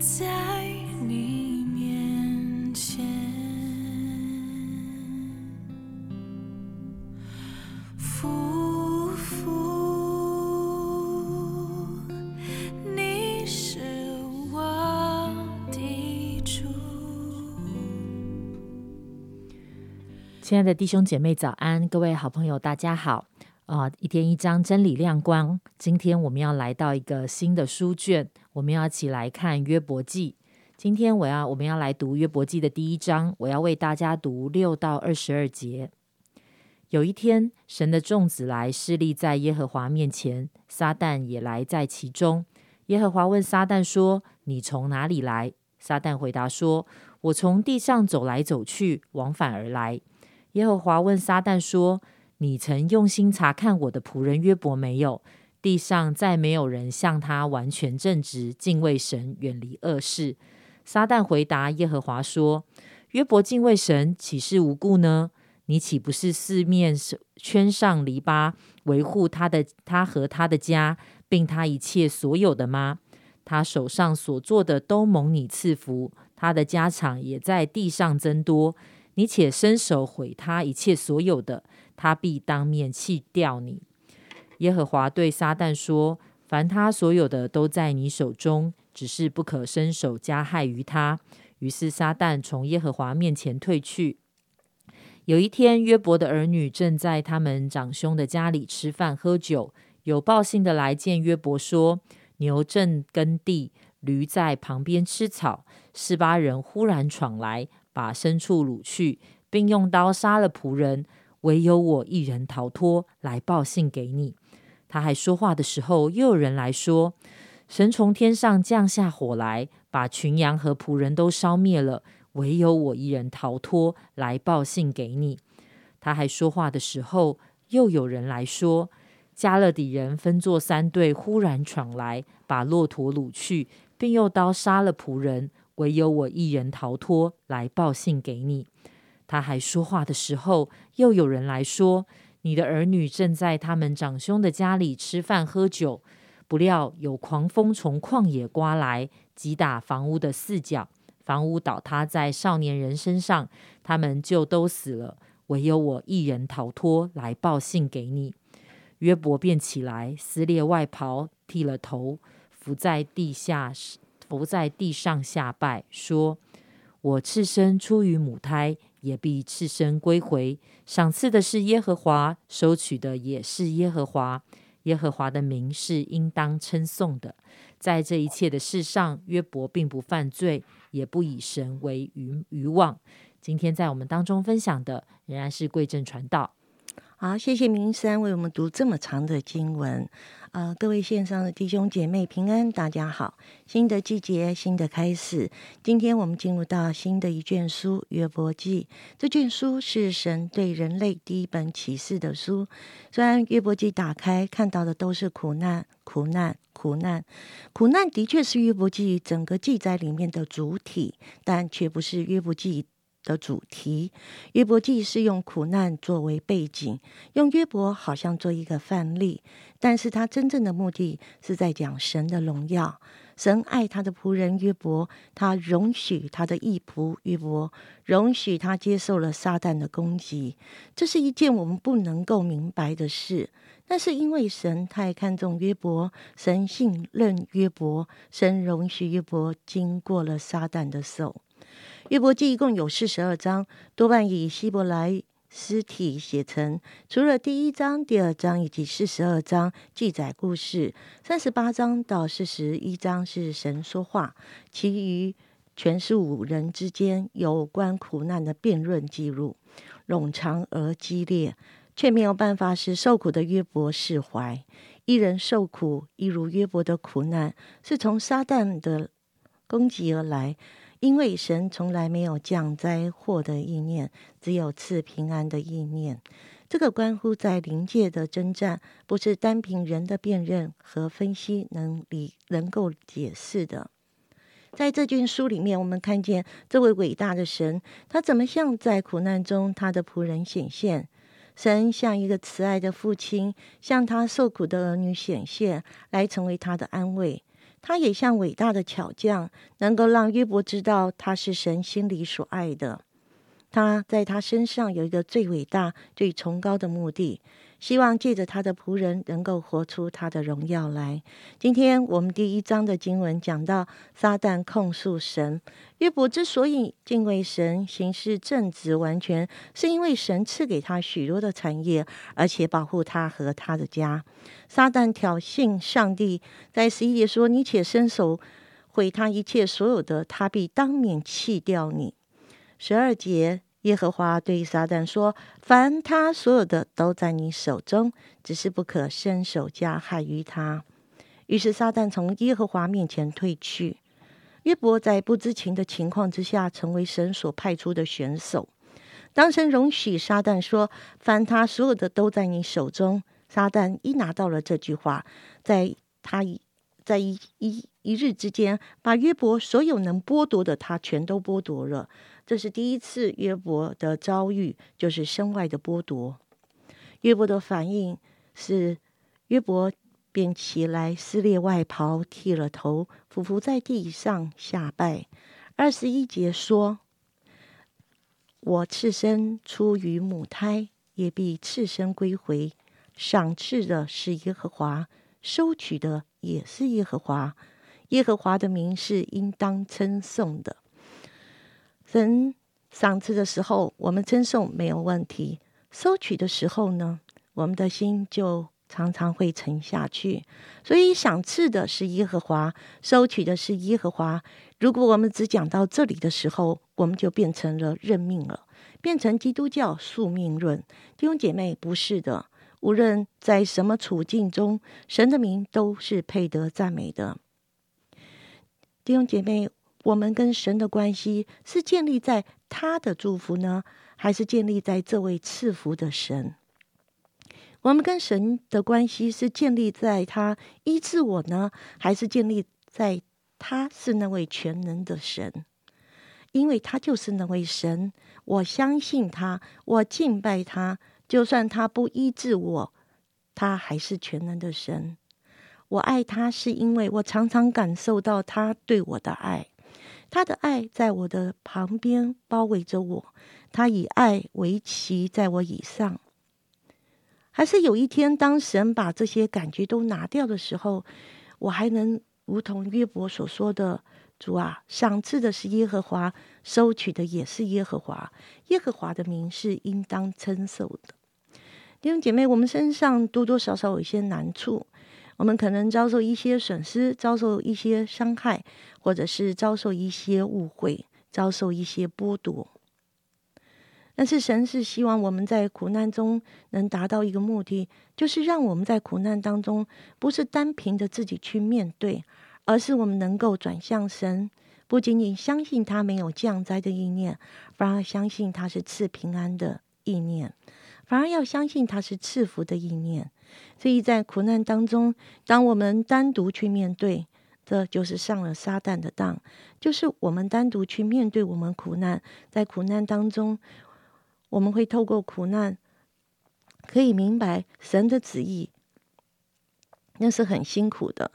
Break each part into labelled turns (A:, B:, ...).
A: 在你面前，你是我的主。
B: 亲爱的弟兄姐妹，早安！各位好朋友，大家好。啊、一天一张，真理亮光。今天我们要来到一个新的书卷，我们要一起来看约伯记。今天我要我们要来读约伯记的第一章，我要为大家读六到二十二节。有一天，神的众子来侍立在耶和华面前，撒旦也来在其中。耶和华问撒旦说：“你从哪里来？”撒旦回答说：“我从地上走来走去，往返而来。”耶和华问撒旦说：“你曾用心查看我的仆人约伯没有？地上再没有人像他完全正直，敬畏神，远离恶事。”撒旦回答耶和华说：“约伯敬畏神，岂是无故呢？你岂不是四面圈上篱笆，维护他的他和他的家，并他一切所有的吗？他手上所做的都蒙你赐福，他的家产也在地上增多。你且伸手毁他一切所有的，他必当面弃掉你。”耶和华对撒旦说：“凡他所有的都在你手中，只是不可伸手加害于他。”于是撒旦从耶和华面前退去。有一天，约伯的儿女正在他们长兄的家里吃饭喝酒，有报信的来见约伯说：“牛正耕地，驴在旁边吃草。示巴人忽然闯来，把牲畜掳去，并用刀杀了仆人，唯有我一人逃脱，来报信给你。”他还说话的时候，又有人来说：“神从天上降下火来，把群羊和仆人都烧灭了，唯有我一人逃脱，来报信给你。”他还说话的时候，又有人来说：“加勒底人分作三队，忽然闯来，把骆驼掳去，并用刀杀了仆人，唯有我一人逃脱，来报信给你。”他还说话的时候，又有人来说：“你的儿女正在他们长兄的家里吃饭喝酒，不料有狂风从旷野刮来，击打房屋的四角，房屋倒塌在少年人身上，他们就都死了。唯有我一人逃脱，来报信给你。约伯便起来，撕裂外袍，剃了头，伏在地下，伏在地上下拜，说：“我赤身出于母胎。”也必赤身归回。赏赐的是耶和华，收取的也是耶和华。耶和华的名是应当称颂的。在这一切的事上，约伯并不犯罪，也不以神为愚愚妄。今天在我们当中分享的，仍然是贵正传道。
C: 好，谢谢明山为我们读这么长的经文。呃，各位线上的弟兄姐妹平安，大家好。新的季节，新的开始。今天我们进入到新的一卷书《约伯记》。这卷书是神对人类第一本启示的书。虽然《约伯记》打开看到的都是苦难、苦难、苦难，苦难的确是《约伯记》整个记载里面的主体，但却不是《约伯记》。的主题，约伯记是用苦难作为背景，用约伯好像做一个范例，但是他真正的目的是在讲神的荣耀。神爱他的仆人约伯，他容许他的义仆约伯，容许他接受了撒旦的攻击。这是一件我们不能够明白的事，但是因为神太看重约伯，神信任约伯，神容许约伯经过了撒旦的手。约伯记一共有四十二章，多半以希伯来诗体写成。除了第一章、第二章以及四十二章记载故事，三十八章到四十一章是神说话，其余全是五人之间有关苦难的辩论记录，冗长而激烈，却没有办法使受苦的约伯释怀。一人受苦，一如约伯的苦难，是从撒旦的攻击而来。因为神从来没有降灾祸的意念，只有赐平安的意念。这个关乎在灵界的征战，不是单凭人的辨认和分析能理能够解释的。在这卷书里面，我们看见这位伟大的神，他怎么向在苦难中他的仆人显现？神像一个慈爱的父亲，向他受苦的儿女显现，来成为他的安慰。他也像伟大的巧匠，能够让约伯知道他是神心里所爱的。他在他身上有一个最伟大、最崇高的目的。希望借着他的仆人能够活出他的荣耀来。今天我们第一章的经文讲到，撒旦控诉神，约伯之所以敬畏神、行事正直、完全，是因为神赐给他许多的产业，而且保护他和他的家。撒旦挑衅上帝，在十一节说：“你且伸手毁他一切所有的，他必当面弃掉你。”十二节。耶和华对撒旦说：“凡他所有的都在你手中，只是不可伸手加害于他。”于是撒旦从耶和华面前退去。约伯在不知情的情况之下，成为神所派出的选手。当神容许撒旦说：“凡他所有的都在你手中。”撒旦一拿到了这句话，在他一在一一一日之间，把约伯所有能剥夺的，他全都剥夺了。这是第一次约伯的遭遇，就是身外的剥夺。约伯的反应是，约伯便起来撕裂外袍，剃了头，伏伏在地上下拜。二十一节说：“我赤身出于母胎，也必赤身归回。赏赐的是耶和华，收取的也是耶和华。耶和华的名是应当称颂的。”神赏赐的时候，我们称颂没有问题；收取的时候呢，我们的心就常常会沉下去。所以，赏赐的是耶和华，收取的是耶和华。如果我们只讲到这里的时候，我们就变成了认命了，变成基督教宿命论。弟兄姐妹，不是的。无论在什么处境中，神的名都是配得赞美的。弟兄姐妹。我们跟神的关系是建立在他的祝福呢，还是建立在这位赐福的神？我们跟神的关系是建立在他医治我呢，还是建立在他是那位全能的神？因为他就是那位神，我相信他，我敬拜他，就算他不医治我，他还是全能的神。我爱他，是因为我常常感受到他对我的爱。他的爱在我的旁边包围着我，他以爱为旗在我以上。还是有一天，当神把这些感觉都拿掉的时候，我还能如同约伯所说的：“主啊，赏赐的是耶和华，收取的也是耶和华。耶和华的名是应当称颂的。”弟兄姐妹，我们身上多多少少有一些难处。我们可能遭受一些损失，遭受一些伤害，或者是遭受一些误会，遭受一些剥夺。但是神是希望我们在苦难中能达到一个目的，就是让我们在苦难当中不是单凭着自己去面对，而是我们能够转向神，不仅仅相信他没有降灾的意念，反而相信他是赐平安的意念，反而要相信他是赐福的意念。所以在苦难当中，当我们单独去面对，这就是上了撒旦的当，就是我们单独去面对我们苦难。在苦难当中，我们会透过苦难，可以明白神的旨意，那是很辛苦的。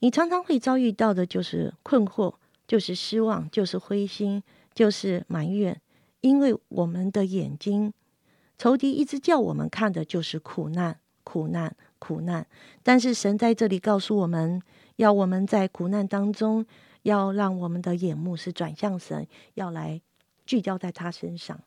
C: 你常常会遭遇到的就是困惑，就是失望，就是灰心，就是埋怨，因为我们的眼睛，仇敌一直叫我们看的就是苦难。苦难，苦难，但是神在这里告诉我们，要我们在苦难当中，要让我们的眼目是转向神，要来聚焦在他身上。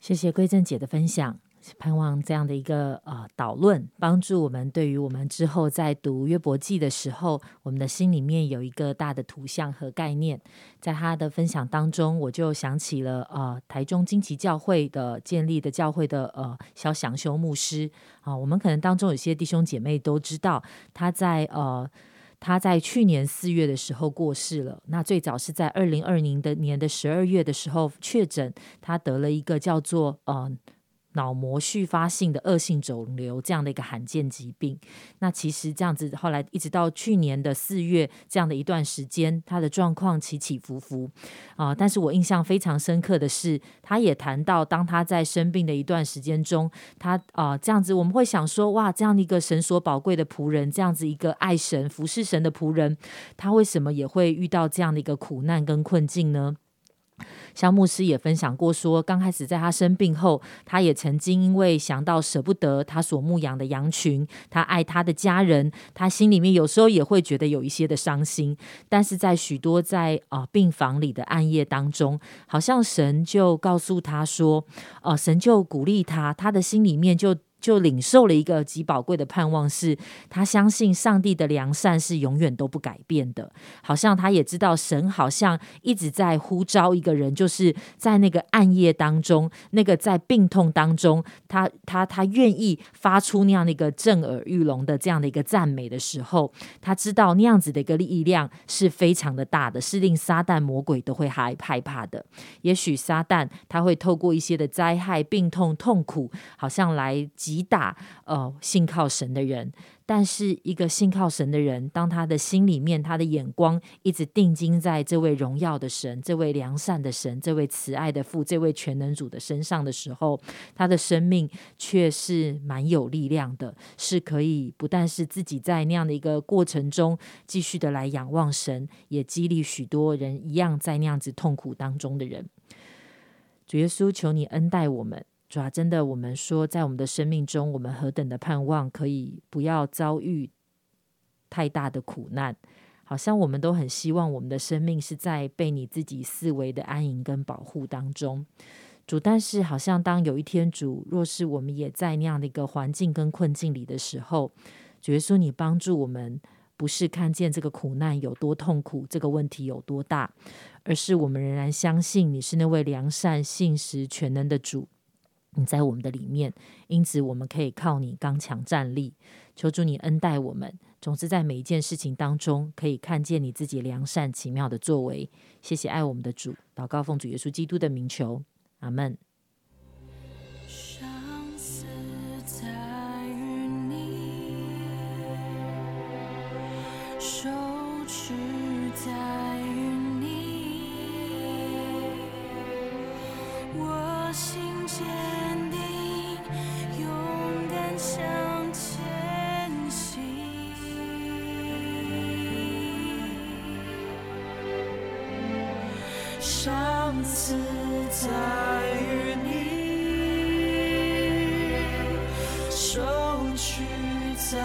B: 谢谢归正姐的分享。盼望这样的一个呃导论，帮助我们对于我们之后在读约伯记的时候，我们的心里面有一个大的图像和概念。在他的分享当中，我就想起了呃台中金旗教会的建立的教会的呃肖祥修牧师啊，我们可能当中有些弟兄姐妹都知道，他在呃他在去年四月的时候过世了。那最早是在二零二零的年的十二月的时候确诊，他得了一个叫做呃。脑膜续发性的恶性肿瘤这样的一个罕见疾病。那其实这样子，后来一直到去年的四月这样的一段时间，他的状况起起伏伏啊。但是我印象非常深刻的是，他也谈到，当他在生病的一段时间中，他啊这样子，我们会想说，哇，这样的一个神所宝贵的仆人，这样子一个爱神服侍神的仆人，他为什么也会遇到这样的一个苦难跟困境呢？肖牧师也分享过，说刚开始在他生病后，他也曾经因为想到舍不得他所牧养的羊群，他爱他的家人，他心里面有时候也会觉得有一些的伤心。但是在许多在啊病房里的暗夜当中，好像神就告诉他说，哦，神就鼓励他，他的心里面就。就领受了一个极宝贵的盼望，是他相信上帝的良善是永远都不改变的。好像他也知道神好像一直在呼召一个人，就是在那个暗夜当中，那个在病痛当中，他他他愿意发出那样的一个震耳欲聋的这样的一个赞美的时候，他知道那样子的一个力量是非常的大的，是令撒旦魔鬼都会害害怕的。也许撒旦他会透过一些的灾害、病痛、痛苦，好像来击。击打呃信靠神的人，但是一个信靠神的人，当他的心里面，他的眼光一直定睛在这位荣耀的神、这位良善的神、这位慈爱的父、这位全能主的身上的时候，他的生命却是蛮有力量的，是可以不但是自己在那样的一个过程中继续的来仰望神，也激励许多人一样在那样子痛苦当中的人。主耶稣，求你恩待我们。主啊真的，我们说，在我们的生命中，我们何等的盼望，可以不要遭遇太大的苦难。好像我们都很希望我们的生命是在被你自己思维的安营跟保护当中。主，但是好像当有一天主若是我们也在那样的一个环境跟困境里的时候，主耶稣，你帮助我们，不是看见这个苦难有多痛苦，这个问题有多大，而是我们仍然相信你是那位良善、信实、全能的主。你在我们的里面，因此我们可以靠你刚强站立。求主你恩待我们，总是在每一件事情当中可以看见你自己良善奇妙的作为。谢谢爱我们的主，祷告奉主耶稣基督的名求，阿门。向前行。
A: 上次在与你收取在